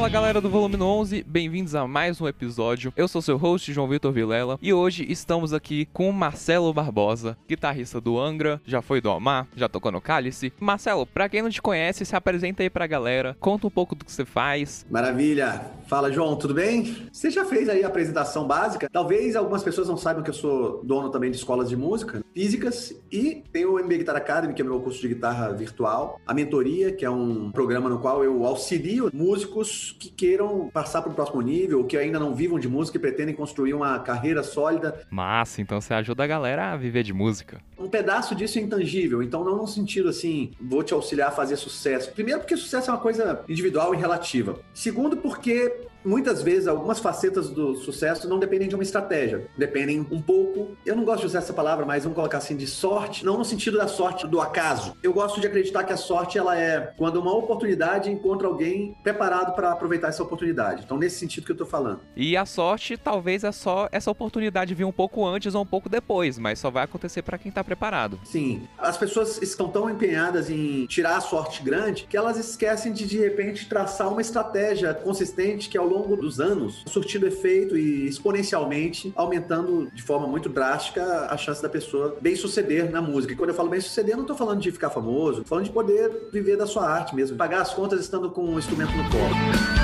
Fala galera do Volume 11, bem-vindos a mais um episódio. Eu sou seu host, João Vitor Vilela, e hoje estamos aqui com Marcelo Barbosa, guitarrista do Angra, já foi do Omar, já tocou no Cálice. Marcelo, pra quem não te conhece, se apresenta aí pra galera, conta um pouco do que você faz. Maravilha! Fala, João, tudo bem? Você já fez aí a apresentação básica? Talvez algumas pessoas não saibam que eu sou dono também de escolas de música físicas e tenho o MB Guitar Academy, que é meu curso de guitarra virtual, a mentoria, que é um programa no qual eu auxilio músicos que queiram passar para o próximo nível, que ainda não vivam de música e pretendem construir uma carreira sólida. Massa, então você ajuda a galera a viver de música. Um pedaço disso é intangível, então não no sentido assim, vou te auxiliar a fazer sucesso. Primeiro porque sucesso é uma coisa individual e relativa. Segundo porque muitas vezes algumas facetas do sucesso não dependem de uma estratégia, dependem um pouco, eu não gosto de usar essa palavra, mas vamos colocar assim de sorte, não no sentido da sorte do acaso. Eu gosto de acreditar que a sorte ela é quando uma oportunidade encontra alguém preparado para aproveitar essa oportunidade. Então nesse sentido que eu tô falando. E a sorte talvez é só essa oportunidade vir um pouco antes ou um pouco depois, mas só vai acontecer para quem tá preparado. Sim, as pessoas estão tão empenhadas em tirar a sorte grande que elas esquecem de de repente traçar uma estratégia consistente que ao longo dos anos surtindo efeito e exponencialmente aumentando de forma muito drástica a chance da pessoa bem suceder na música. E quando eu falo bem suceder, não tô falando de ficar famoso, tô falando de poder viver da sua arte mesmo, pagar as contas estando com um instrumento no colo.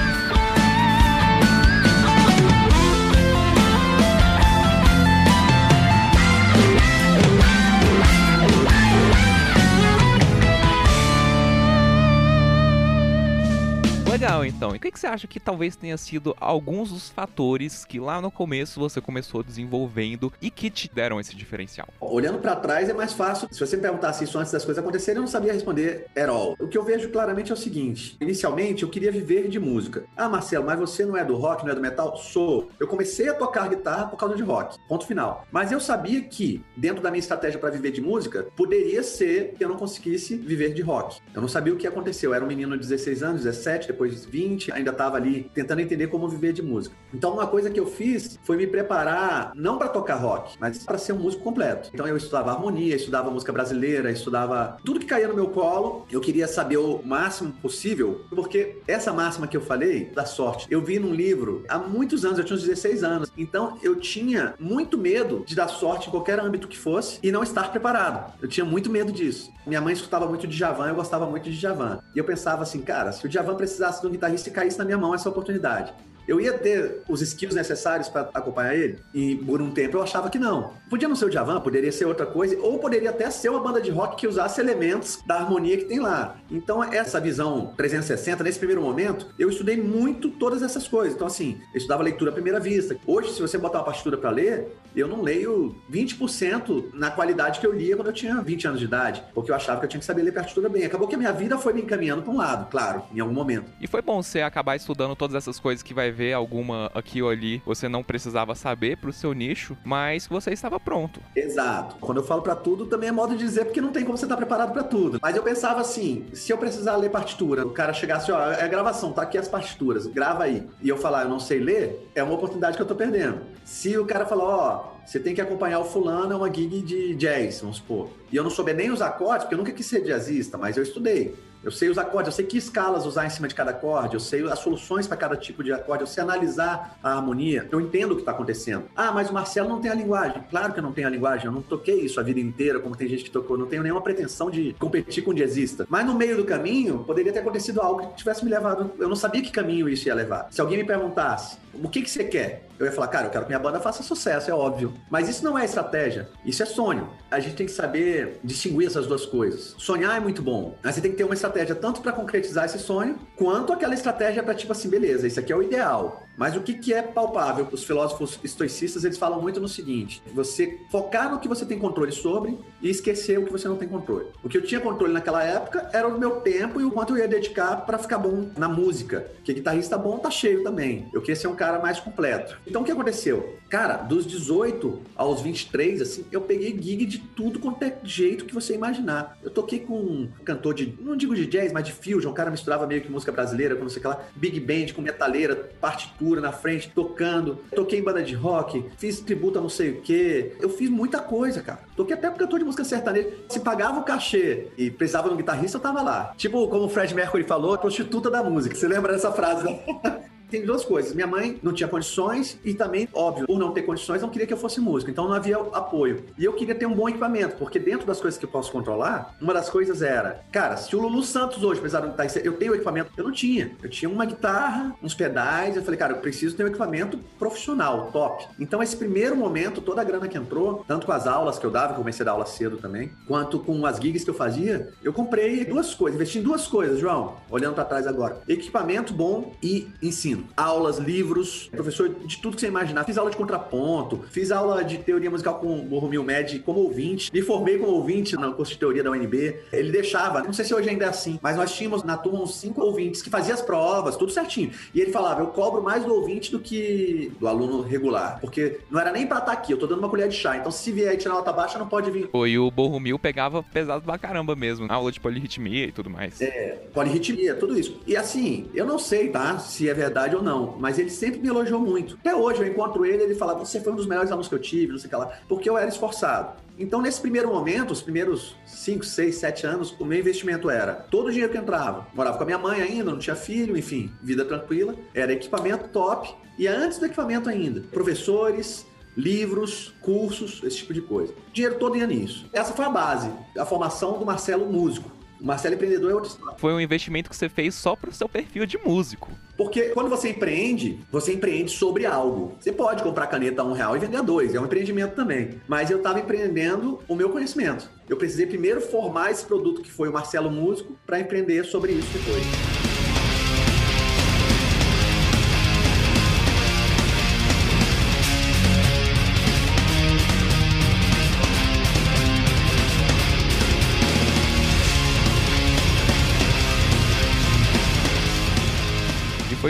Então. E o que que você acha que talvez tenha sido alguns dos fatores que lá no começo você começou desenvolvendo e que te deram esse diferencial? Olhando pra trás é mais fácil. Se você me perguntasse isso antes das coisas acontecerem, eu não sabia responder at all. O que eu vejo claramente é o seguinte: inicialmente eu queria viver de música. Ah, Marcelo, mas você não é do rock, não é do metal? Sou. Eu comecei a tocar guitarra por causa de rock. Ponto final. Mas eu sabia que, dentro da minha estratégia para viver de música, poderia ser que eu não conseguisse viver de rock. Eu não sabia o que aconteceu. Eu era um menino de 16 anos, 17, depois 20, ainda estava ali tentando entender como viver de música. Então, uma coisa que eu fiz foi me preparar não para tocar rock, mas para ser um músico completo. Então, eu estudava harmonia, estudava música brasileira, estudava tudo que caía no meu colo. Eu queria saber o máximo possível, porque essa máxima que eu falei, da sorte, eu vi num livro há muitos anos, eu tinha uns 16 anos. Então, eu tinha muito medo de dar sorte em qualquer âmbito que fosse e não estar preparado. Eu tinha muito medo disso. Minha mãe escutava muito de Javan, eu gostava muito de Javan. E eu pensava assim, cara, se o Javan precisasse de um guitarrista e caísse na minha mão essa oportunidade. Eu ia ter os skills necessários para acompanhar ele? E por um tempo eu achava que não. Podia não ser o Javan, poderia ser outra coisa, ou poderia até ser uma banda de rock que usasse elementos da harmonia que tem lá. Então, essa visão 360, nesse primeiro momento, eu estudei muito todas essas coisas. Então, assim, eu estudava leitura à primeira vista. Hoje, se você botar uma partitura para ler, eu não leio 20% na qualidade que eu lia quando eu tinha 20 anos de idade, porque eu achava que eu tinha que saber ler partitura bem. Acabou que a minha vida foi me encaminhando para um lado, claro, em algum momento. E foi bom você acabar estudando todas essas coisas que vai ver alguma aqui ou ali você não precisava saber pro seu nicho, mas você estava pronto. Exato. Quando eu falo para tudo, também é modo de dizer porque não tem como você estar preparado para tudo. Mas eu pensava assim, se eu precisar ler partitura, o cara chegasse, ó, é gravação, tá aqui as partituras, grava aí. E eu falar, eu não sei ler, é uma oportunidade que eu tô perdendo. Se o cara falar, ó, você tem que acompanhar o fulano, é uma gig de jazz, vamos supor. E eu não souber nem os acordes, porque eu nunca quis ser jazzista, mas eu estudei. Eu sei os acordes, eu sei que escalas usar em cima de cada acorde, eu sei as soluções para cada tipo de acorde, eu sei analisar a harmonia, eu entendo o que está acontecendo. Ah, mas o Marcelo não tem a linguagem. Claro que eu não tenho a linguagem, eu não toquei isso a vida inteira, como tem gente que tocou, não tenho nenhuma pretensão de competir com um jazzista. Mas no meio do caminho, poderia ter acontecido algo que tivesse me levado. Eu não sabia que caminho isso ia levar. Se alguém me perguntasse, o que, que você quer? Eu ia falar, cara, eu quero que minha banda faça sucesso, é óbvio. Mas isso não é estratégia, isso é sonho. A gente tem que saber distinguir essas duas coisas. Sonhar é muito bom, mas você tem que ter uma estratégia tanto para concretizar esse sonho, quanto aquela estratégia para tipo assim, beleza, isso aqui é o ideal. Mas o que, que é palpável? Os filósofos estoicistas eles falam muito no seguinte: você focar no que você tem controle sobre e esquecer o que você não tem controle. O que eu tinha controle naquela época era o meu tempo e o quanto eu ia dedicar para ficar bom na música. Porque guitarrista bom tá cheio também. Eu queria ser um cara mais completo. Então o que aconteceu? Cara, dos 18 aos 23, assim, eu peguei gig de tudo quanto é jeito que você imaginar. Eu toquei com um cantor de, não digo de jazz, mas de fusion, um cara misturava meio que música brasileira, com não sei o que lá, big band, com metaleira, partitura na frente, tocando. Toquei em banda de rock, fiz tributo a não sei o que. Eu fiz muita coisa, cara. Toquei até com cantor de música sertaneja. Se pagava o cachê e precisava de um guitarrista, eu tava lá. Tipo, como o Fred Mercury falou, prostituta da música. Você lembra dessa frase, né? tem duas coisas. Minha mãe não tinha condições e também, óbvio, por não ter condições, não queria que eu fosse músico. Então não havia apoio. E eu queria ter um bom equipamento, porque dentro das coisas que eu posso controlar, uma das coisas era, cara, se o Lulu Santos hoje precisar guitarrista, eu tenho equipamento. Eu não tinha. Eu tinha uma guitarra, uns pedais. Eu falei, cara, eu preciso ter um equipamento profissional, top. Então esse primeiro momento, toda a grana que entrou, tanto com as aulas que eu dava, comecei a dar aula cedo também, quanto com as gigs que eu fazia, eu comprei duas coisas, investi em duas coisas, João, olhando para trás agora. Equipamento bom e ensino. Aulas, livros professor de tudo que você imaginar. Fiz aula de contraponto, fiz aula de teoria musical com o Romil Med como ouvinte, me formei como ouvinte no curso de teoria da UNB. Ele deixava, não sei se hoje ainda é assim, mas nós tínhamos na turma uns cinco ouvintes que faziam as provas, tudo certinho. E ele falava: eu cobro mais do ouvinte do que do aluno regular, porque não era nem pra estar tá aqui, eu tô dando uma colher de chá. Então se vier aí tirar nota baixa, não pode vir. Pô, e o Borromil pegava pesado pra caramba mesmo, aula de polirritmia e tudo mais. É, polirritmia, tudo isso. E assim, eu não sei, tá, se é verdade ou não, mas ele sempre me elogiou muito. Até hoje eu encontro ele ele fala: Você foi um dos melhores alunos que eu tive, não sei o que lá, porque eu era esforçado. Então, nesse primeiro momento, os primeiros 5, 6, 7 anos, o meu investimento era todo o dinheiro que entrava. Morava com a minha mãe ainda, não tinha filho, enfim, vida tranquila. Era equipamento top. E antes do equipamento ainda, professores, livros, cursos, esse tipo de coisa. O dinheiro todo ia nisso. Essa foi a base, a formação do Marcelo músico. O Marcelo empreendedor é outra história. Foi um investimento que você fez só para o seu perfil de músico. Porque quando você empreende, você empreende sobre algo. Você pode comprar caneta a um real e vender a dois, é um empreendimento também. Mas eu estava empreendendo o meu conhecimento. Eu precisei primeiro formar esse produto que foi o Marcelo Músico para empreender sobre isso depois.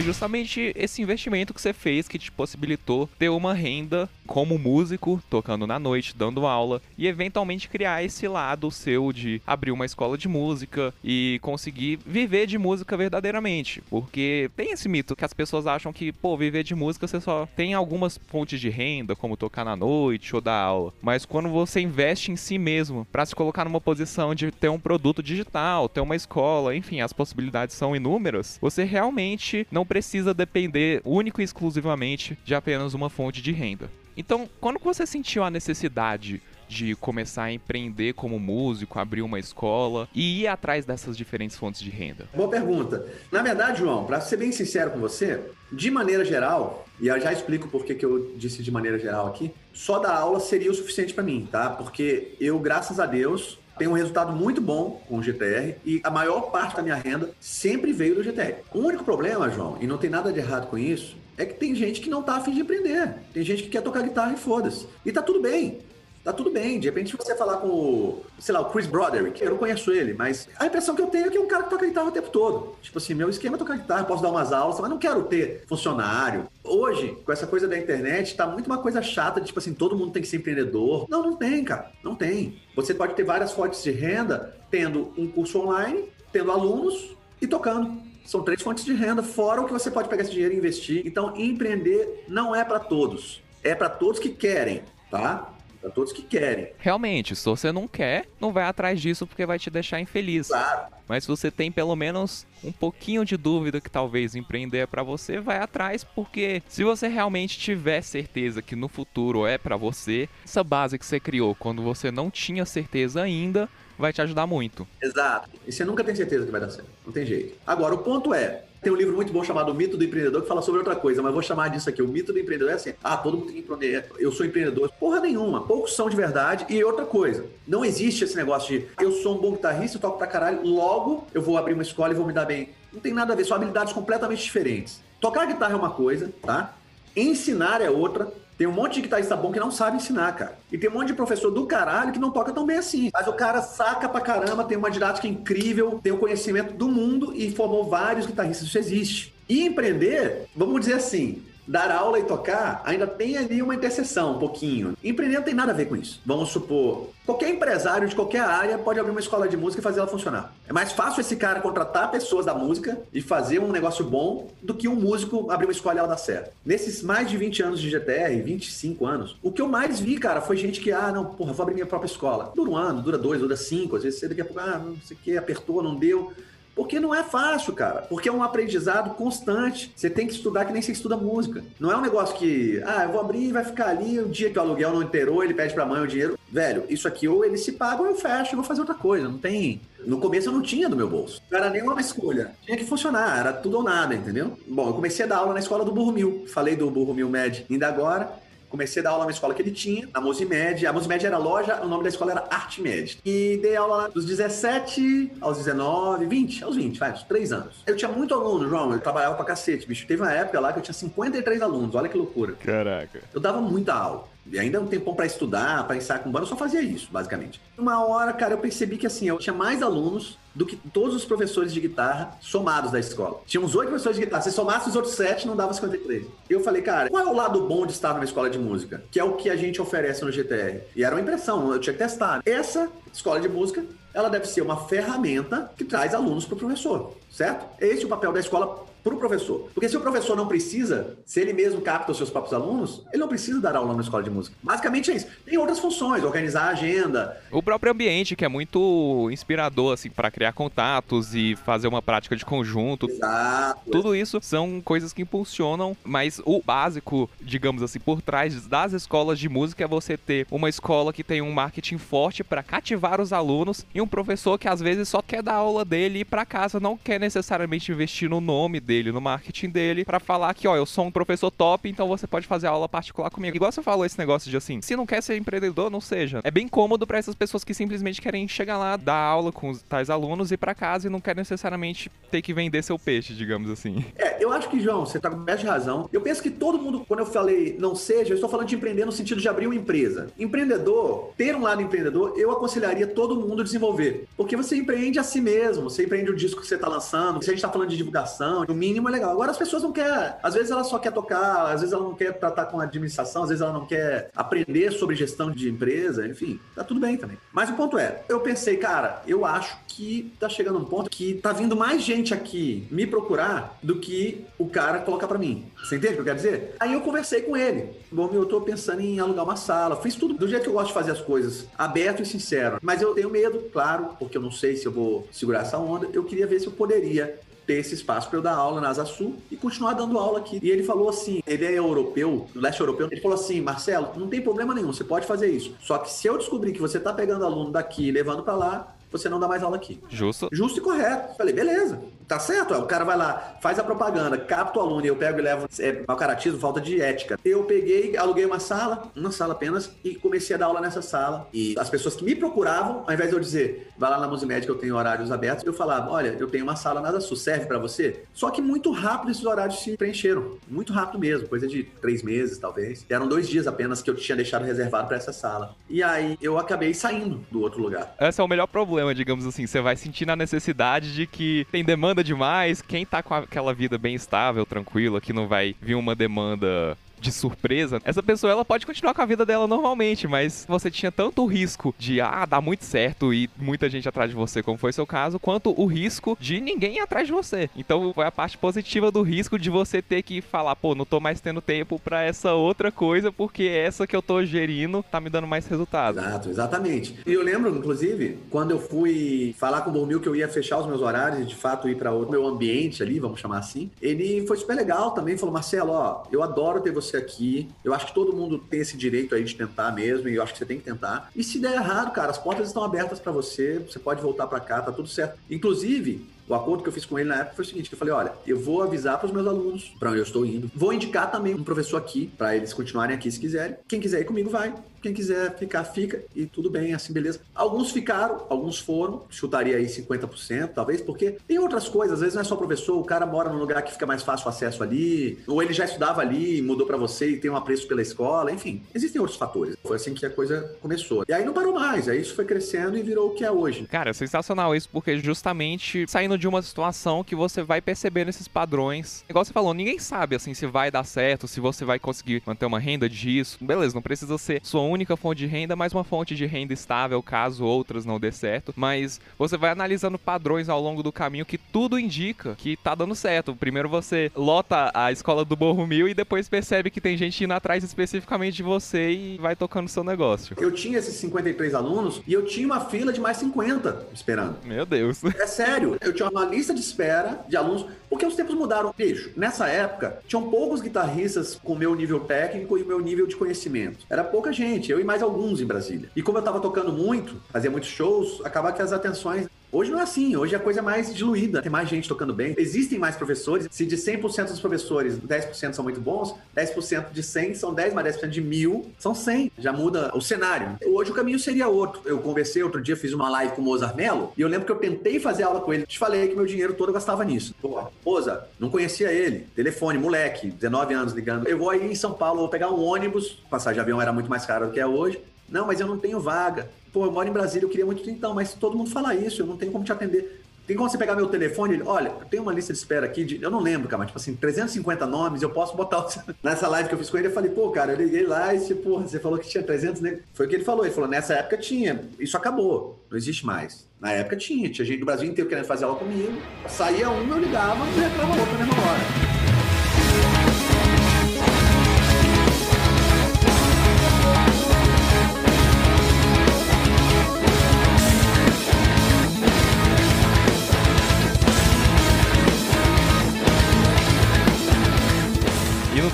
Justamente esse investimento que você fez que te possibilitou ter uma renda como músico, tocando na noite, dando aula e eventualmente criar esse lado seu de abrir uma escola de música e conseguir viver de música verdadeiramente. Porque tem esse mito que as pessoas acham que, pô, viver de música você só tem algumas fontes de renda, como tocar na noite ou dar aula. Mas quando você investe em si mesmo para se colocar numa posição de ter um produto digital, ter uma escola, enfim, as possibilidades são inúmeras, você realmente não precisa depender único e exclusivamente de apenas uma fonte de renda. Então, quando você sentiu a necessidade de começar a empreender como músico, abrir uma escola e ir atrás dessas diferentes fontes de renda? Boa pergunta. Na verdade, João, para ser bem sincero com você, de maneira geral, e eu já explico por que eu disse de maneira geral aqui, só dar aula seria o suficiente para mim, tá? Porque eu, graças a Deus, tem um resultado muito bom com o GTR e a maior parte da minha renda sempre veio do GTR. O único problema, João, e não tem nada de errado com isso, é que tem gente que não tá afim de aprender. Tem gente que quer tocar guitarra e foda-se. E tá tudo bem tá tudo bem. De repente, você falar com o, sei lá, o Chris Broderick, eu não conheço ele, mas a impressão que eu tenho é que é um cara que toca guitarra o tempo todo. Tipo assim, meu esquema é tocar guitarra, posso dar umas aulas, mas não quero ter funcionário. Hoje, com essa coisa da internet, tá muito uma coisa chata de, tipo assim, todo mundo tem que ser empreendedor. Não, não tem, cara. Não tem. Você pode ter várias fontes de renda tendo um curso online, tendo alunos e tocando. São três fontes de renda, fora o que você pode pegar esse dinheiro e investir. Então, empreender não é para todos. É para todos que querem, tá? Para todos que querem. Realmente, se você não quer, não vai atrás disso porque vai te deixar infeliz. Claro. Mas se você tem pelo menos um pouquinho de dúvida que talvez empreender é para você, vai atrás, porque se você realmente tiver certeza que no futuro é para você, essa base que você criou quando você não tinha certeza ainda, vai te ajudar muito. Exato. E você nunca tem certeza que vai dar certo. Não tem jeito. Agora, o ponto é, tem um livro muito bom chamado O Mito do Empreendedor que fala sobre outra coisa, mas vou chamar disso aqui. O mito do empreendedor é assim: ah, todo mundo tem que empreender, eu sou empreendedor. Porra nenhuma, poucos são de verdade. E outra coisa, não existe esse negócio de eu sou um bom guitarrista, eu toco pra caralho, logo eu vou abrir uma escola e vou me dar bem. Não tem nada a ver, são habilidades completamente diferentes. Tocar guitarra é uma coisa, tá? Ensinar é outra. Tem um monte de guitarrista bom que não sabe ensinar, cara. E tem um monte de professor do caralho que não toca tão bem assim. Mas o cara saca pra caramba, tem uma didática incrível, tem o conhecimento do mundo e formou vários guitarristas. Isso existe. E empreender, vamos dizer assim, dar aula e tocar ainda tem ali uma interseção, um pouquinho. Empreender não tem nada a ver com isso. Vamos supor, qualquer empresário de qualquer área pode abrir uma escola de música e fazer ela funcionar. É mais fácil esse cara contratar pessoas da música e fazer um negócio bom do que um músico abrir uma escola e ela dar certo. Nesses mais de 20 anos de GTR, 25 anos, o que eu mais vi, cara, foi gente que, ah, não, porra, vou abrir minha própria escola. Dura um ano, dura dois, dura cinco, às vezes daqui a pouco, ah, não sei o que, apertou, não deu. Porque não é fácil, cara. Porque é um aprendizado constante. Você tem que estudar que nem você estuda música. Não é um negócio que, ah, eu vou abrir e vai ficar ali, o dia que o aluguel não inteirou, ele pede pra mãe o dinheiro. Velho, isso aqui ou ele se paga ou eu fecho e vou fazer outra coisa. Não tem. No começo eu não tinha do meu bolso. Não era nenhuma escolha. Tinha que funcionar, era tudo ou nada, entendeu? Bom, eu comecei a dar aula na escola do Burro Mil. Falei do Burro Mil Med ainda agora. Comecei a dar aula na escola que ele tinha, na Musimed. A Musimed era loja, o nome da escola era Artmed. E dei aula lá dos 17 aos 19, 20, aos 20, faz, 3 anos. Eu tinha muito aluno, João, eu trabalhava pra cacete, bicho. Teve uma época lá que eu tinha 53 alunos, olha que loucura. Caraca. Eu dava muita aula. E ainda um tempão para estudar, para ensaiar com banda, eu só fazia isso, basicamente. Uma hora, cara, eu percebi que assim, eu tinha mais alunos do que todos os professores de guitarra somados da escola. Tinha uns oito professores de guitarra. Se somasse os outros sete, não dava 53. Eu falei, cara, qual é o lado bom de estar numa escola de música? Que é o que a gente oferece no GTR. E era uma impressão, eu tinha que testar. Essa escola de música, ela deve ser uma ferramenta que traz alunos para o professor, certo? Esse é o papel da escola para o professor. Porque se o professor não precisa, se ele mesmo capta os seus próprios alunos, ele não precisa dar aula na escola de música. Basicamente é isso. Tem outras funções, organizar a agenda. O próprio ambiente, que é muito inspirador, assim, para criar contatos e fazer uma prática de conjunto. Exato. Tudo isso são coisas que impulsionam, mas o básico, digamos assim, por trás das escolas de música é você ter uma escola que tem um marketing forte para cativar os alunos e um professor que às vezes só quer dar aula dele e ir para casa, não quer necessariamente investir no nome dele dele, no marketing dele, para falar que, ó, eu sou um professor top, então você pode fazer aula particular comigo. Igual você falou esse negócio de assim, se não quer ser empreendedor, não seja. É bem cômodo para essas pessoas que simplesmente querem chegar lá, dar aula com os tais alunos e para casa e não quer necessariamente ter que vender seu peixe, digamos assim. É, eu acho que, João, você tá com de razão. Eu penso que todo mundo, quando eu falei não seja, eu estou falando de empreender no sentido de abrir uma empresa. Empreendedor, ter um lado empreendedor, eu aconselharia todo mundo a desenvolver. Porque você empreende a si mesmo, você empreende o disco que você está lançando, se a gente está falando de divulgação, no mínimo é legal. Agora as pessoas não querem, às vezes ela só quer tocar, às vezes ela não quer tratar com administração, às vezes ela não quer aprender sobre gestão de empresa, enfim, tá tudo bem também. Mas o ponto é, eu pensei, cara, eu acho que tá chegando um ponto que tá vindo mais gente aqui me procurar do que o cara colocar para mim. Você entende o que eu quero dizer? Aí eu conversei com ele. Bom, eu tô pensando em alugar uma sala. Fiz tudo do jeito que eu gosto de fazer as coisas, aberto e sincero. Mas eu tenho medo, claro, porque eu não sei se eu vou segurar essa onda. Eu queria ver se eu poderia ter esse espaço para eu dar aula na Asa Sul e continuar dando aula aqui. E ele falou assim: ele é europeu, do leste europeu. Ele falou assim: Marcelo, não tem problema nenhum, você pode fazer isso. Só que se eu descobrir que você tá pegando aluno daqui e levando para lá, você não dá mais aula aqui. Justo. Justo e correto. Falei, beleza. Tá certo? O cara vai lá, faz a propaganda, capta o aluno e eu pego e levo. É mau caratismo, falta de ética. Eu peguei, aluguei uma sala, uma sala apenas, e comecei a dar aula nessa sala. E as pessoas que me procuravam, ao invés de eu dizer, vai lá na Musimédia que eu tenho horários abertos, eu falava, olha, eu tenho uma sala nada sul, serve para você? Só que muito rápido esses horários se preencheram. Muito rápido mesmo, coisa de três meses, talvez. Eram dois dias apenas que eu tinha deixado reservado para essa sala. E aí eu acabei saindo do outro lugar. Esse é o melhor problema, digamos assim. Você vai sentir a necessidade de que tem demanda demais. Quem tá com aquela vida bem estável, tranquila, que não vai vir uma demanda de surpresa, essa pessoa ela pode continuar com a vida dela normalmente, mas você tinha tanto o risco de ah, dar muito certo e muita gente atrás de você, como foi seu caso, quanto o risco de ninguém atrás de você. Então foi a parte positiva do risco de você ter que falar, pô, não tô mais tendo tempo para essa outra coisa porque essa que eu tô gerindo tá me dando mais resultado. Exato, exatamente. E eu lembro, inclusive, quando eu fui falar com o Dormil que eu ia fechar os meus horários e de fato ir para o meu ambiente ali, vamos chamar assim, ele foi super legal também, falou, Marcelo, ó, eu adoro ter você aqui. Eu acho que todo mundo tem esse direito aí de tentar mesmo, e eu acho que você tem que tentar. E se der errado, cara, as portas estão abertas para você, você pode voltar para cá, tá tudo certo. Inclusive, o acordo que eu fiz com ele na época foi o seguinte: eu falei, olha, eu vou avisar para os meus alunos para onde eu estou indo. Vou indicar também um professor aqui, para eles continuarem aqui se quiserem. Quem quiser ir comigo, vai. Quem quiser ficar, fica. E tudo bem, assim, beleza. Alguns ficaram, alguns foram. Chutaria aí 50%, talvez, porque tem outras coisas. Às vezes não é só professor, o cara mora num lugar que fica mais fácil o acesso ali, ou ele já estudava ali, mudou para você e tem um apreço pela escola. Enfim, existem outros fatores. Foi assim que a coisa começou. E aí não parou mais. Aí isso foi crescendo e virou o que é hoje. Cara, sensacional isso, porque justamente saindo dependendo de uma situação que você vai percebendo esses padrões. Igual você falou, ninguém sabe assim se vai dar certo, se você vai conseguir manter uma renda disso. Beleza, não precisa ser sua única fonte de renda, mas uma fonte de renda estável caso outras não dê certo. Mas você vai analisando padrões ao longo do caminho que tudo indica que tá dando certo. Primeiro você lota a escola do Borro Mil e depois percebe que tem gente indo atrás especificamente de você e vai tocando seu negócio. Eu tinha esses 53 alunos e eu tinha uma fila de mais 50 esperando. Meu Deus. É sério, eu tinha uma lista de espera de alunos, porque os tempos mudaram. Bicho, nessa época, tinham poucos guitarristas com o meu nível técnico e o meu nível de conhecimento. Era pouca gente, eu e mais alguns em Brasília. E como eu tava tocando muito, fazia muitos shows, acaba que as atenções Hoje não é assim, hoje a coisa é mais diluída, tem mais gente tocando bem, existem mais professores. Se de 100% dos professores, 10% são muito bons, 10% de 100 são 10, mas 10% de 1000 são 100. Já muda o cenário. Hoje o caminho seria outro. Eu conversei outro dia, fiz uma live com o Mozart Mello, e eu lembro que eu tentei fazer aula com ele. Te falei que meu dinheiro todo eu gastava nisso. Pô, Mozart, não conhecia ele. Telefone, moleque, 19 anos ligando. Eu vou aí em São Paulo, vou pegar um ônibus, passagem de avião era muito mais caro do que é hoje. Não, mas eu não tenho vaga. Pô, eu moro em Brasília, eu queria muito. Então, mas todo mundo fala isso, eu não tenho como te atender. Tem como você pegar meu telefone? Ele, olha, eu tenho uma lista de espera aqui de. Eu não lembro, cara, mas tipo assim, 350 nomes, eu posso botar. Nessa live que eu fiz com ele, eu falei, pô, cara, eu liguei lá e, tipo, você falou que tinha 300, né? Foi o que ele falou. Ele falou, nessa época tinha. Isso acabou, não existe mais. Na época tinha, tinha gente do Brasil inteiro querendo fazer aula comigo. Saía um, eu ligava e entrava outro na mesma hora.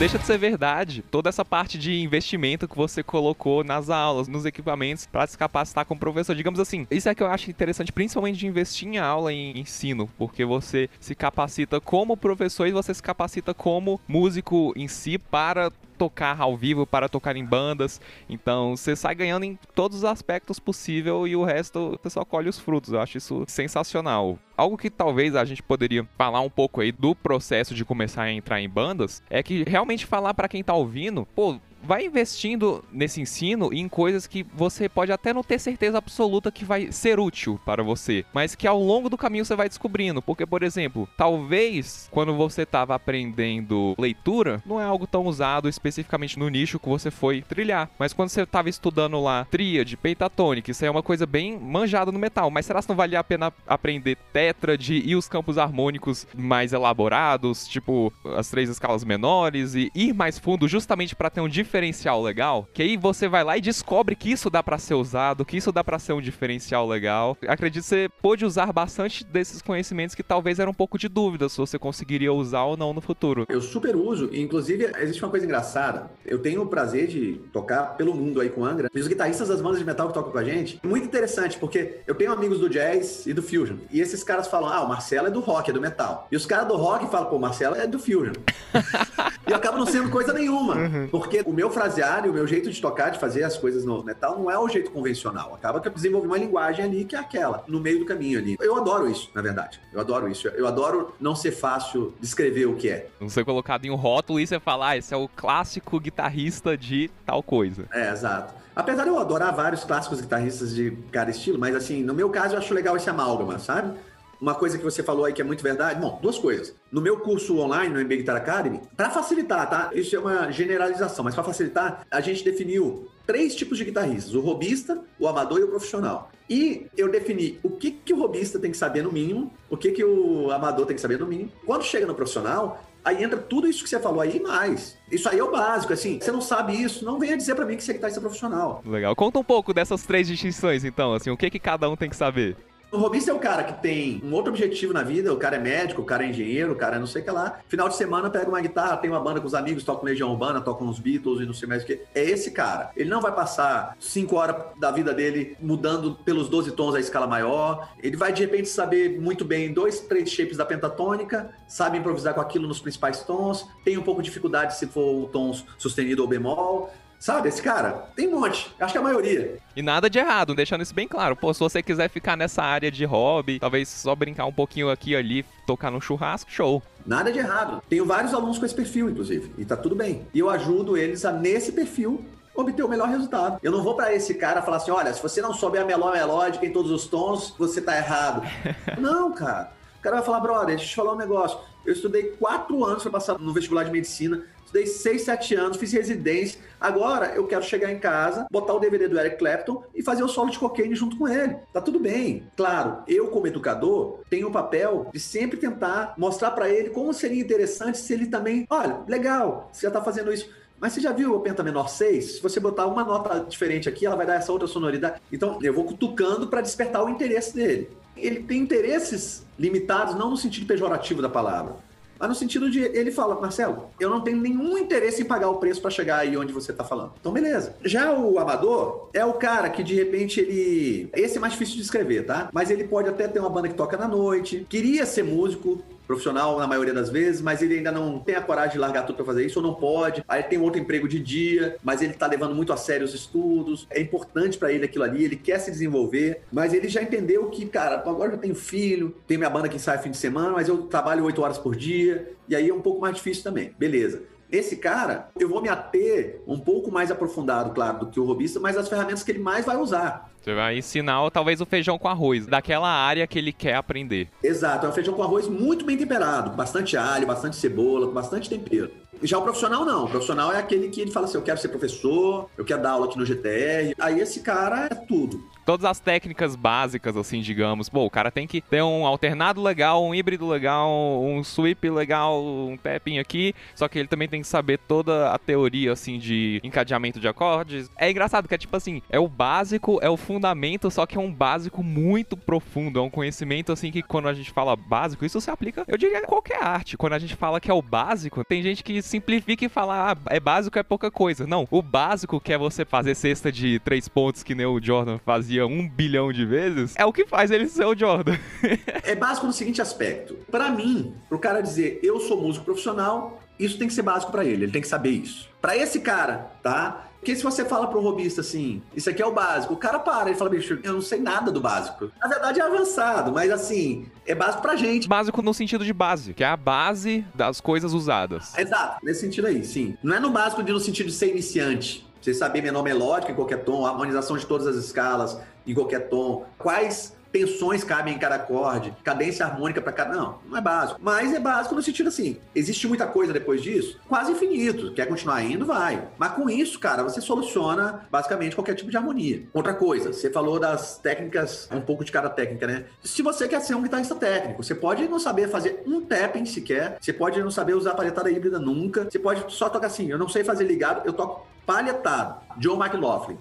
Deixa de ser verdade. Toda essa parte de investimento que você colocou nas aulas, nos equipamentos, para se capacitar como professor. Digamos assim, isso é que eu acho interessante, principalmente de investir em aula em ensino, porque você se capacita como professor e você se capacita como músico em si para tocar ao vivo, para tocar em bandas. Então você sai ganhando em todos os aspectos possível e o resto você só colhe os frutos. Eu acho isso sensacional. Algo que talvez a gente poderia falar um pouco aí do processo de começar a entrar em bandas é que realmente falar para quem tá ouvindo, pô, vai investindo nesse ensino em coisas que você pode até não ter certeza absoluta que vai ser útil para você, mas que ao longo do caminho você vai descobrindo. Porque, por exemplo, talvez quando você estava aprendendo leitura, não é algo tão usado especificamente no nicho que você foi trilhar, mas quando você estava estudando lá tríade, pentatônica, isso aí é uma coisa bem manjada no metal, mas será que não valia a pena aprender tétrade e os campos harmônicos mais elaborados, tipo as três escalas menores e ir mais fundo justamente para ter um diferencial diferencial legal, que aí você vai lá e descobre que isso dá para ser usado, que isso dá para ser um diferencial legal. Acredito que você pôde usar bastante desses conhecimentos que talvez era um pouco de dúvida se você conseguiria usar ou não no futuro. Eu super uso, inclusive existe uma coisa engraçada. Eu tenho o prazer de tocar pelo mundo aí com Angra. E os guitarristas das bandas de metal que tocam com a gente, muito interessante, porque eu tenho amigos do jazz e do fusion. E esses caras falam: "Ah, o Marcelo é do rock, é do metal". E os caras do rock falam: "Pô, o Marcelo é do fusion". e eu acabo não sendo coisa nenhuma, uhum. porque o meu meu fraseário, o meu jeito de tocar, de fazer as coisas no metal, não é o jeito convencional. Acaba que eu desenvolvi uma linguagem ali que é aquela, no meio do caminho ali. Eu adoro isso, na verdade. Eu adoro isso. Eu adoro não ser fácil descrever o que é. Não ser colocado em um rótulo e você falar, ah, esse é o clássico guitarrista de tal coisa. É, exato. Apesar de eu adorar vários clássicos guitarristas de cada estilo, mas assim, no meu caso eu acho legal esse amálgama, sabe? Uma coisa que você falou aí que é muito verdade. Bom, duas coisas. No meu curso online, no MB Guitar Academy, para facilitar, tá? Isso é uma generalização, mas para facilitar, a gente definiu três tipos de guitarristas: o robista, o amador e o profissional. E eu defini o que, que o robista tem que saber no mínimo, o que, que o amador tem que saber no mínimo. Quando chega no profissional, Aí entra tudo isso que você falou aí e mais. Isso aí é o básico, assim. Você não sabe isso, não venha dizer para mim que você é guitarrista profissional. Legal. Conta um pouco dessas três distinções, então, assim, o que que cada um tem que saber? O robista é o cara que tem um outro objetivo na vida, o cara é médico, o cara é engenheiro, o cara é não sei o que lá. Final de semana pega uma guitarra, tem uma banda com os amigos, toca com Legião Urbana, toca os Beatles e não sei mais o que. É esse cara. Ele não vai passar cinco horas da vida dele mudando pelos 12 tons a escala maior. Ele vai de repente saber muito bem dois, três shapes da pentatônica, sabe improvisar com aquilo nos principais tons, tem um pouco de dificuldade se for o tom sustenido ou bemol Sabe, esse cara tem um monte. Acho que a maioria. E nada de errado, deixando isso bem claro. Pô, se você quiser ficar nessa área de hobby, talvez só brincar um pouquinho aqui e ali, tocar no churrasco, show. Nada de errado. Tenho vários alunos com esse perfil, inclusive. E tá tudo bem. E eu ajudo eles a, nesse perfil, obter o melhor resultado. Eu não vou para esse cara falar assim: olha, se você não souber a melhor melódica em todos os tons, você tá errado. não, cara. O cara vai falar, brother, deixa eu te falar um negócio. Eu estudei quatro anos para passar no vestibular de medicina, estudei seis, sete anos, fiz residência. Agora eu quero chegar em casa, botar o DVD do Eric Clapton e fazer o solo de cocaine junto com ele. Tá tudo bem. Claro, eu como educador tenho o papel de sempre tentar mostrar para ele como seria interessante se ele também, olha, legal, você já tá fazendo isso. Mas você já viu o penta menor 6? Se você botar uma nota diferente aqui, ela vai dar essa outra sonoridade. Então, eu vou cutucando para despertar o interesse dele. Ele tem interesses limitados, não no sentido pejorativo da palavra, mas no sentido de ele fala, Marcelo, eu não tenho nenhum interesse em pagar o preço para chegar aí onde você está falando. Então, beleza. Já o amador é o cara que de repente ele. Esse é mais difícil de escrever, tá? Mas ele pode até ter uma banda que toca na noite, queria ser músico, profissional na maioria das vezes, mas ele ainda não tem a coragem de largar tudo para fazer isso ou não pode. Aí tem outro emprego de dia, mas ele tá levando muito a sério os estudos. É importante para ele aquilo ali, ele quer se desenvolver, mas ele já entendeu que, cara, agora eu tenho filho, tenho minha banda que sai fim de semana, mas eu trabalho oito horas por dia, e aí é um pouco mais difícil também. Beleza. Esse cara, eu vou me ater um pouco mais aprofundado, claro, do que o robista, mas as ferramentas que ele mais vai usar. Você vai ensinar talvez o feijão com arroz, daquela área que ele quer aprender. Exato, é um feijão com arroz muito bem temperado, bastante alho, bastante cebola, com bastante tempero. Já o profissional não. O profissional é aquele que ele fala assim: eu quero ser professor, eu quero dar aula aqui no GTR. Aí esse cara é tudo todas as técnicas básicas, assim, digamos. Pô, o cara tem que ter um alternado legal, um híbrido legal, um sweep legal, um tapping aqui. Só que ele também tem que saber toda a teoria, assim, de encadeamento de acordes. É engraçado que é tipo assim, é o básico, é o fundamento, só que é um básico muito profundo. É um conhecimento, assim, que quando a gente fala básico, isso se aplica, eu diria, a qualquer arte. Quando a gente fala que é o básico, tem gente que simplifica e fala, ah, é básico, é pouca coisa. Não, o básico que é você fazer cesta de três pontos que nem o Jordan fazia um bilhão de vezes, é o que faz ele ser o Jordan. é básico no seguinte aspecto. Para mim, pro cara dizer eu sou músico profissional, isso tem que ser básico para ele, ele tem que saber isso. Para esse cara, tá? Porque se você fala pro robista assim, isso aqui é o básico, o cara para, ele fala, bicho, eu não sei nada do básico. Na verdade é avançado, mas assim, é básico pra gente. Básico no sentido de base, que é a base das coisas usadas. Exato, nesse sentido aí, sim. Não é no básico de no sentido de ser iniciante. Você saber menor melódica em qualquer tom, harmonização de todas as escalas em qualquer tom, quais tensões cabem em cada acorde, cadência harmônica para cada. Não, não é básico. Mas é básico no sentido assim: existe muita coisa depois disso? Quase infinito. Quer continuar indo? Vai. Mas com isso, cara, você soluciona basicamente qualquer tipo de harmonia. Outra coisa, você falou das técnicas, um pouco de cada técnica, né? Se você quer ser um guitarrista técnico, você pode não saber fazer um tapping sequer, você pode não saber usar palhetada híbrida nunca, você pode só tocar assim: eu não sei fazer ligado, eu toco palhetado. John McLaughlin.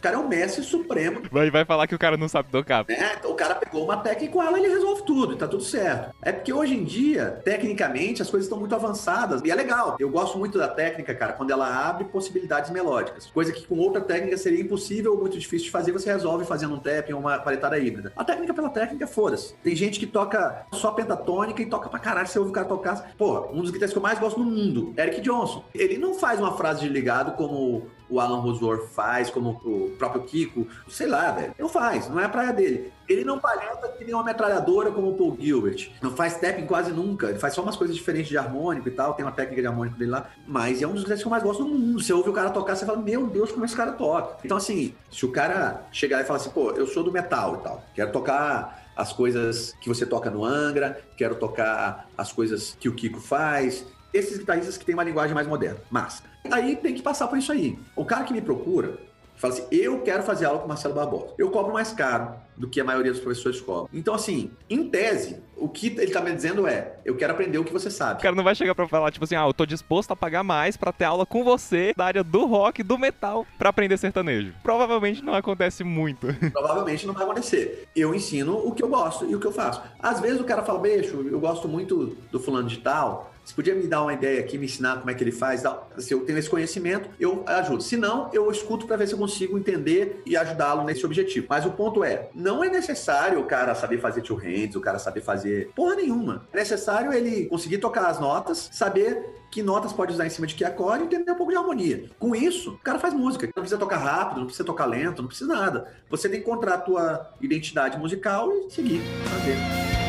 O cara é o mestre supremo. Vai, vai falar que o cara não sabe tocar. É, o cara pegou uma técnica e com ela ele resolve tudo, e tá tudo certo. É porque hoje em dia, tecnicamente, as coisas estão muito avançadas. E é legal. Eu gosto muito da técnica, cara, quando ela abre possibilidades melódicas. Coisa que com outra técnica seria impossível ou muito difícil de fazer, você resolve fazendo um tapping ou uma paletada híbrida. A técnica pela técnica, foda-se. Tem gente que toca só pentatônica e toca pra caralho. Você ouve o cara tocar. Pô, um dos guitarristas que eu mais gosto no mundo, Eric Johnson. Ele não faz uma frase de ligado como o Alan Rosworth faz, como o próprio Kiko, sei lá, velho. Não faz, não é a praia dele. Ele não palheta que nem uma metralhadora como o Paul Gilbert. Não faz tapping quase nunca. Ele faz só umas coisas diferentes de harmônico e tal. Tem uma técnica de harmônico dele lá. Mas é um dos guitarristas que eu mais gosto do mundo. Você ouve o cara tocar, você fala, meu Deus, como esse cara toca. Então, assim, se o cara chegar e falar assim, pô, eu sou do metal e tal, quero tocar as coisas que você toca no Angra, quero tocar as coisas que o Kiko faz, esses guitarristas que têm uma linguagem mais moderna. Mas aí tem que passar por isso aí. O cara que me procura fala assim: eu quero fazer aula com Marcelo Barbosa. Eu cobro mais caro do que a maioria dos professores cobram. Então, assim, em tese, o que ele tá me dizendo é: eu quero aprender o que você sabe. O cara não vai chegar pra falar, tipo assim, ah, eu tô disposto a pagar mais para ter aula com você da área do rock, do metal, para aprender sertanejo. Provavelmente não acontece muito. Provavelmente não vai acontecer. Eu ensino o que eu gosto e o que eu faço. Às vezes o cara fala, beijo, eu gosto muito do fulano de tal você podia me dar uma ideia aqui, me ensinar como é que ele faz? Se eu tenho esse conhecimento, eu ajudo. Se não, eu escuto para ver se eu consigo entender e ajudá-lo nesse objetivo. Mas o ponto é, não é necessário o cara saber fazer two hands, o cara saber fazer porra nenhuma. É necessário ele conseguir tocar as notas, saber que notas pode usar em cima de que acorde e entender um pouco de harmonia. Com isso, o cara faz música. Não precisa tocar rápido, não precisa tocar lento, não precisa nada. Você tem que encontrar a tua identidade musical e seguir, fazer.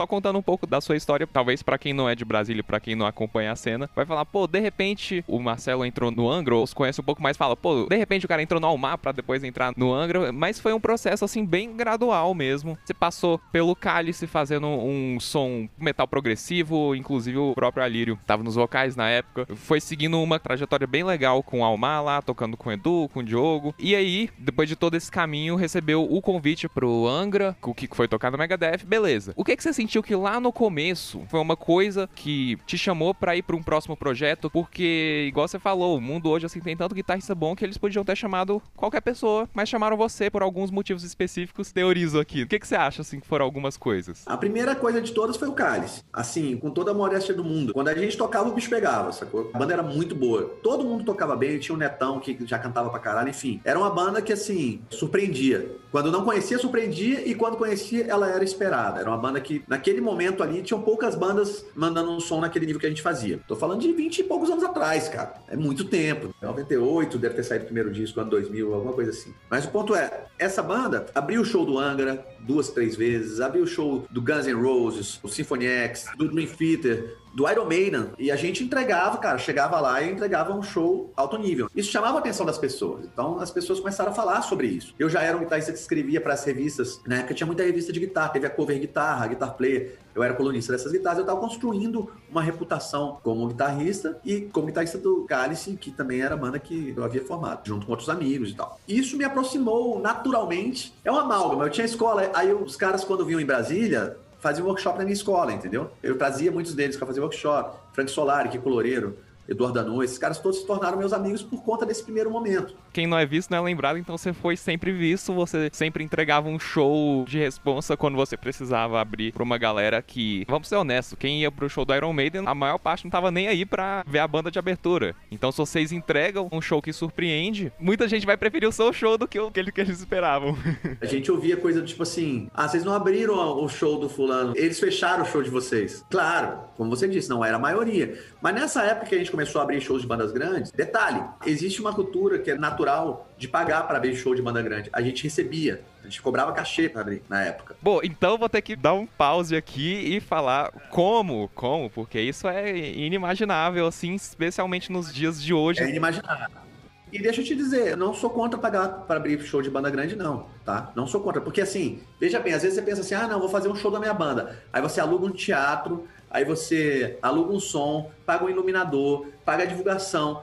Só contando um pouco da sua história, talvez para quem não é de Brasília, para quem não acompanha a cena, vai falar, pô, de repente o Marcelo entrou no Angra, ou conhece um pouco mais, fala, pô, de repente o cara entrou no Almar para depois entrar no Angra, mas foi um processo assim bem gradual mesmo. Você passou pelo Cálice fazendo um som metal progressivo, inclusive o próprio Alírio tava nos vocais na época, foi seguindo uma trajetória bem legal com o Almar lá, tocando com o Edu, com o Diogo. E aí, depois de todo esse caminho, recebeu o convite pro Angra, o que foi tocar no Megadeth, beleza. O que que você sentiu que lá no começo foi uma coisa que te chamou para ir para um próximo projeto? Porque, igual você falou, o mundo hoje assim tem tanto guitarrista bom que eles podiam ter chamado qualquer pessoa, mas chamaram você por alguns motivos específicos. Teorizo aqui. O que que você acha assim que foram algumas coisas? A primeira coisa de todas foi o Cálice. Assim, com toda a modéstia do mundo. Quando a gente tocava, o bicho pegava, sacou? A banda era muito boa. Todo mundo tocava bem, tinha o Netão que já cantava pra caralho, enfim. Era uma banda que, assim, surpreendia. Quando não conhecia, surpreendia, e quando conhecia, ela era esperada. Era uma banda que, naquele momento ali, tinham poucas bandas mandando um som naquele nível que a gente fazia. Tô falando de 20 e poucos anos atrás, cara. É muito tempo. 98 deve ter saído o primeiro disco, ano 2000, alguma coisa assim. Mas o ponto é, essa banda abriu o show do Angra duas, três vezes, abriu o show do Guns N' Roses, o Symphony X, do Dream Theater, do Iron Maiden. E a gente entregava, cara, chegava lá e entregava um show alto nível. Isso chamava a atenção das pessoas. Então as pessoas começaram a falar sobre isso. Eu já era um guitarrista que escrevia para as revistas, né? Porque tinha muita revista de guitarra, teve a cover guitarra, a guitar player. Eu era colunista dessas guitarras, eu estava construindo uma reputação como guitarrista e como guitarrista do Cálice, que também era a banda que eu havia formado, junto com outros amigos e tal. Isso me aproximou naturalmente. É uma amálgama. Eu tinha escola, aí os caras, quando vinham em Brasília, faziam workshop na minha escola, entendeu? Eu trazia muitos deles para fazer workshop. Frank Solari, que Coloreiro, Eduardo Danu, esses caras todos se tornaram meus amigos por conta desse primeiro momento. Quem não é visto não é lembrado, então você foi sempre visto, você sempre entregava um show de responsa quando você precisava abrir pra uma galera que, vamos ser honestos, quem ia pro show do Iron Maiden, a maior parte não tava nem aí pra ver a banda de abertura. Então se vocês entregam um show que surpreende, muita gente vai preferir o seu show do que aquele que eles esperavam. a gente ouvia coisa do tipo assim, ah, vocês não abriram o show do fulano, eles fecharam o show de vocês. Claro, como você disse, não era a maioria. Mas nessa época que a gente começou a abrir shows de bandas grandes, detalhe, existe uma cultura que é natural de pagar para abrir show de banda grande. A gente recebia, a gente cobrava cachê para abrir na época. Bom, então vou ter que dar um pause aqui e falar como, como, porque isso é inimaginável, assim, especialmente nos dias de hoje. É inimaginável. E deixa eu te dizer, eu não sou contra pagar para abrir show de banda grande, não, tá? Não sou contra. Porque assim, veja bem, às vezes você pensa assim, ah, não, vou fazer um show da minha banda. Aí você aluga um teatro, aí você aluga um som, paga um iluminador, paga a divulgação,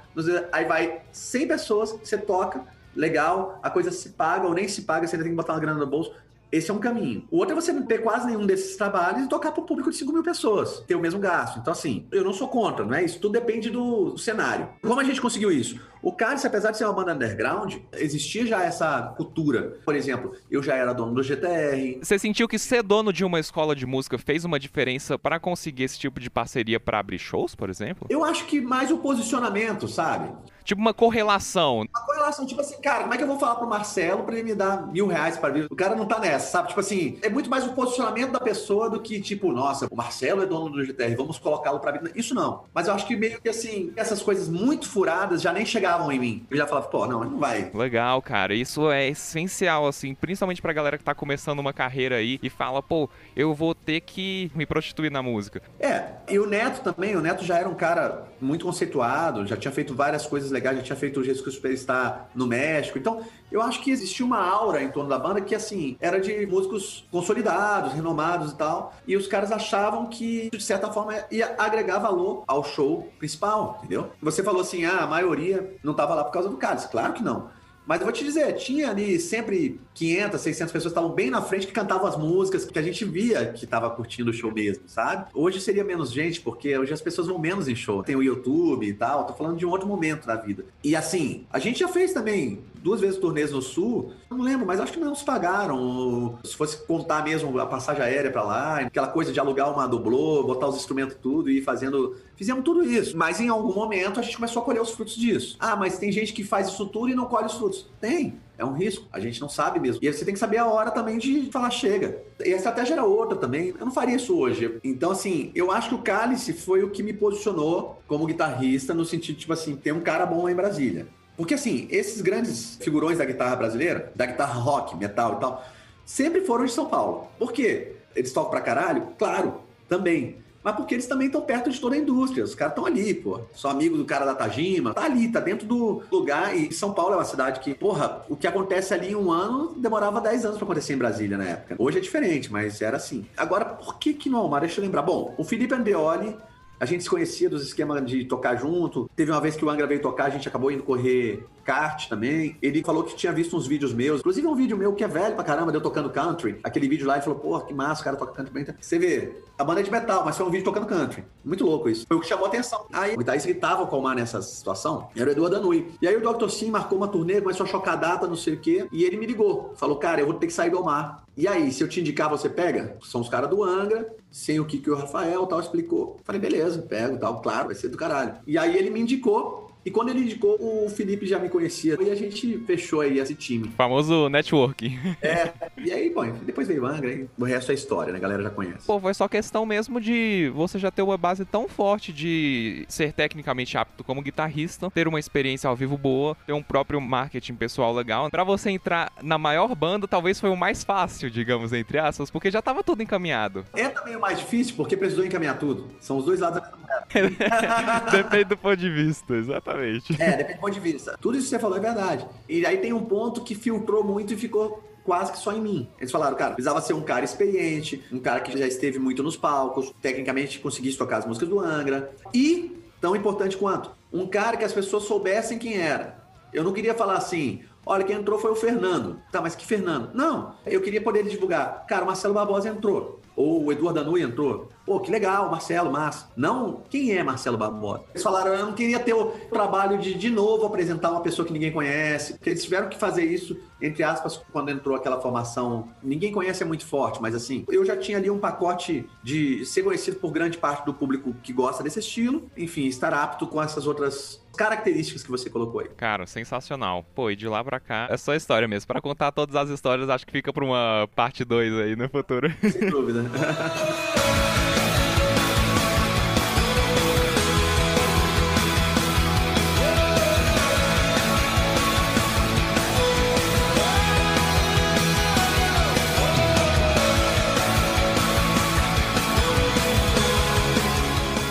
aí vai 100 pessoas, você toca, legal, a coisa se paga ou nem se paga, você ainda tem que botar uma grana no bolso. Esse é um caminho. O outro é você não ter quase nenhum desses trabalhos e tocar para o público de 5 mil pessoas, ter o mesmo gasto. Então, assim, eu não sou contra, não é isso? Tudo depende do cenário. Como a gente conseguiu isso? O Cálice, apesar de ser uma banda underground, existia já essa cultura. Por exemplo, eu já era dono do GTR. Você sentiu que ser dono de uma escola de música fez uma diferença para conseguir esse tipo de parceria para abrir shows, por exemplo? Eu acho que mais o posicionamento, sabe? Tipo uma correlação. Uma correlação, tipo assim, cara, como é que eu vou falar pro Marcelo pra ele me dar mil reais para abrir? O cara não tá nessa, sabe? Tipo assim, é muito mais o posicionamento da pessoa do que, tipo, nossa, o Marcelo é dono do GTR, vamos colocá-lo pra abrir. Isso não. Mas eu acho que meio que assim, essas coisas muito furadas já nem chegavam chegavam em mim. Eu já falava, pô, não, não vai. Legal, cara. Isso é essencial, assim, principalmente pra galera que tá começando uma carreira aí e fala, pô, eu vou ter que me prostituir na música. É, e o Neto também, o Neto já era um cara muito conceituado, já tinha feito várias coisas legais, já tinha feito o Jesus Superstar no México. Então, eu acho que existia uma aura em torno da banda que, assim, era de músicos consolidados, renomados e tal. E os caras achavam que, de certa forma, ia agregar valor ao show principal, entendeu? Você falou assim, ah, a maioria não estava lá por causa do Cálice. Claro que não. Mas eu vou te dizer, tinha ali sempre 500, 600 pessoas que estavam bem na frente que cantavam as músicas, que a gente via que estava curtindo o show mesmo, sabe? Hoje seria menos gente, porque hoje as pessoas vão menos em show. Tem o YouTube e tal, tô falando de um outro momento da vida. E assim, a gente já fez também duas vezes turnês no Sul, não lembro, mas acho que não nos pagaram. Se fosse contar mesmo a passagem aérea para lá, aquela coisa de alugar uma dublô, botar os instrumentos tudo e ir fazendo. Fizemos tudo isso, mas em algum momento a gente começou a colher os frutos disso. Ah, mas tem gente que faz isso tudo e não colhe os frutos. Tem, é um risco. A gente não sabe mesmo. E você tem que saber a hora também de falar chega. E a estratégia era outra também. Eu não faria isso hoje. Então, assim, eu acho que o Cálice foi o que me posicionou como guitarrista, no sentido, tipo assim, tem um cara bom lá em Brasília. Porque, assim, esses grandes figurões da guitarra brasileira, da guitarra rock, metal e tal, sempre foram de São Paulo. Por quê? Eles tocam pra caralho? Claro, também mas porque eles também estão perto de toda a indústria. Os caras estão ali, pô. Sou amigo do cara da Tajima, tá ali, tá dentro do lugar. E São Paulo é uma cidade que, porra, o que acontece ali em um ano demorava 10 anos para acontecer em Brasília na época. Hoje é diferente, mas era assim. Agora, por que que no Almar? Deixa eu lembrar. Bom, o Felipe Andreoli a gente se conhecia dos esquemas de tocar junto. Teve uma vez que o Angra veio tocar, a gente acabou indo correr kart também. Ele falou que tinha visto uns vídeos meus, inclusive um vídeo meu que é velho pra caramba, de eu tocando country. Aquele vídeo lá, ele falou, porra, que massa, o cara toca country bem. Você vê, a banda é de metal, mas foi um vídeo tocando country. Muito louco isso. Foi o que chamou a atenção. Aí o guitarrista que com o Mar nessa situação era o Eduardo Danui. E aí o Dr. Sim marcou uma turnê, começou a chocar a data, não sei o quê, e ele me ligou. Falou, cara, eu vou ter que sair do Omar. E aí, se eu te indicar, você pega? São os caras do Angra, sem o Kiki e o Rafael, tal, explicou. Falei, beleza, pego, tal, claro, vai ser do caralho. E aí ele me indicou e quando ele indicou, o Felipe já me conhecia. E a gente fechou aí esse time. Famoso network. É. E aí, bom, depois veio o Angra e o resto é história, né? A galera já conhece. Pô, foi só questão mesmo de você já ter uma base tão forte de ser tecnicamente apto como guitarrista, ter uma experiência ao vivo boa, ter um próprio marketing pessoal legal. Para você entrar na maior banda, talvez foi o mais fácil, digamos, entre aspas, porque já tava tudo encaminhado. É também o mais difícil, porque precisou encaminhar tudo. São os dois lados da Depende do ponto de vista, exatamente. É, depende do ponto de vista. Tudo isso que você falou é verdade. E aí tem um ponto que filtrou muito e ficou quase que só em mim. Eles falaram, cara, precisava ser um cara experiente, um cara que já esteve muito nos palcos, tecnicamente conseguisse tocar as músicas do Angra. E, tão importante quanto, um cara que as pessoas soubessem quem era. Eu não queria falar assim, olha, quem entrou foi o Fernando. Tá, mas que Fernando? Não, eu queria poder divulgar. Cara, o Marcelo Barbosa entrou. Ou o Eduardo Danui entrou. Pô, que legal, Marcelo, massa. Não, quem é Marcelo Barbosa? Eles falaram, eu não queria ter o trabalho de, de novo, apresentar uma pessoa que ninguém conhece. Porque eles tiveram que fazer isso, entre aspas, quando entrou aquela formação. Ninguém conhece é muito forte, mas assim, eu já tinha ali um pacote de ser conhecido por grande parte do público que gosta desse estilo. Enfim, estar apto com essas outras características que você colocou aí. Cara, sensacional. Pô, e de lá pra cá é só história mesmo. Para contar todas as histórias, acho que fica pra uma parte 2 aí no futuro. Sem dúvida.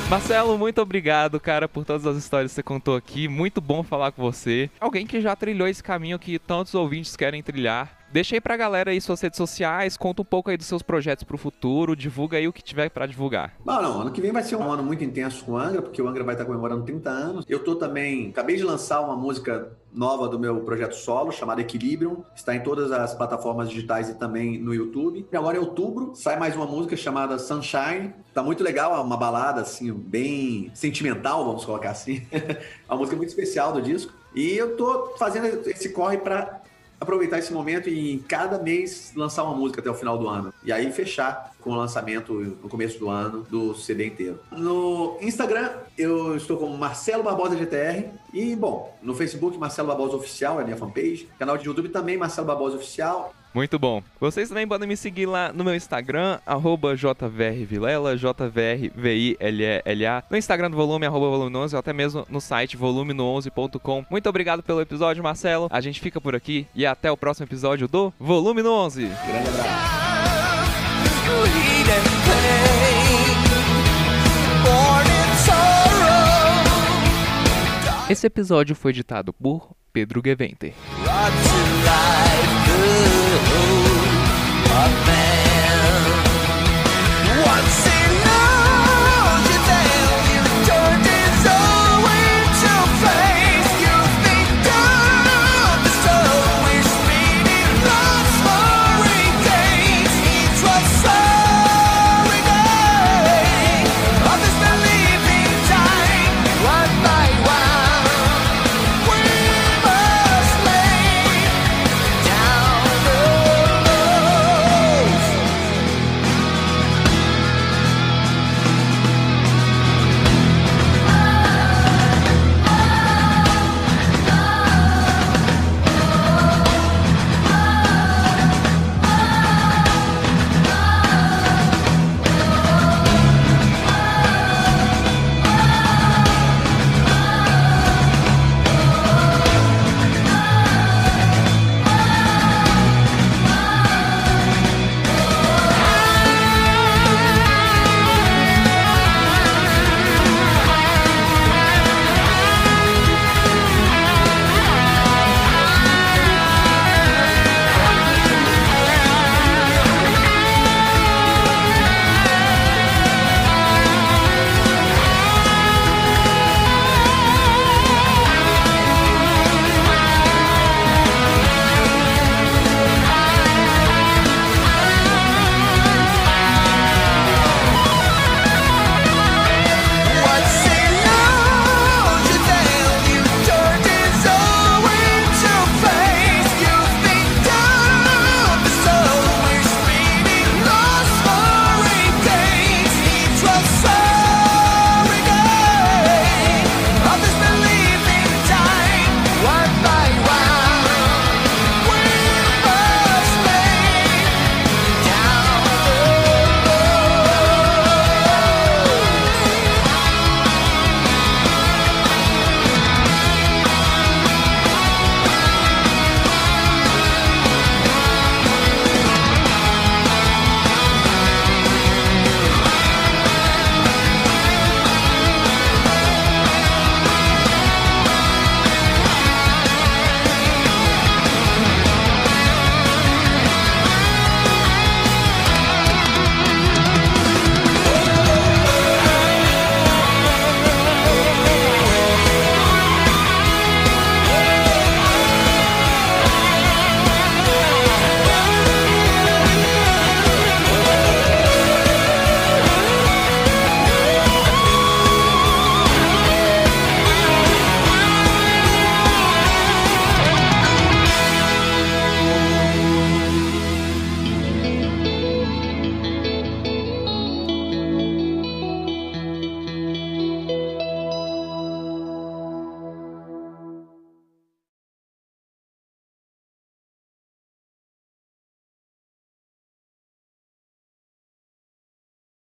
Marcelo, muito obrigado, cara, por todas as histórias que você contou aqui. Muito bom falar com você. Alguém que já trilhou esse caminho que tantos ouvintes querem trilhar. Deixa aí pra galera aí suas redes sociais, conta um pouco aí dos seus projetos pro futuro, divulga aí o que tiver para divulgar. Bom, não, ano que vem vai ser um ano muito intenso com o Angra, porque o Angra vai estar comemorando 30 anos. Eu tô também, acabei de lançar uma música nova do meu projeto solo, chamada Equilibrium, está em todas as plataformas digitais e também no YouTube. E agora em outubro sai mais uma música chamada Sunshine. Tá muito legal, é uma balada assim, bem sentimental, vamos colocar assim. é uma música muito especial do disco. E eu tô fazendo esse corre para aproveitar esse momento e em cada mês lançar uma música até o final do ano. E aí fechar com o lançamento no começo do ano do CD inteiro. No Instagram, eu estou como Marcelo Barbosa GTR. E, bom, no Facebook, Marcelo Barbosa Oficial, é a minha fanpage. Canal de YouTube também, Marcelo Barbosa Oficial. Muito bom. Vocês também podem me seguir lá no meu Instagram, arroba jvrvilela, jvrvilla. No Instagram do Volume, arroba volume 11, ou até mesmo no site volume11.com. Muito obrigado pelo episódio, Marcelo. A gente fica por aqui e até o próximo episódio do Volume 11. Grande abraço. Esse episódio foi editado por Pedro Geventer. Oh.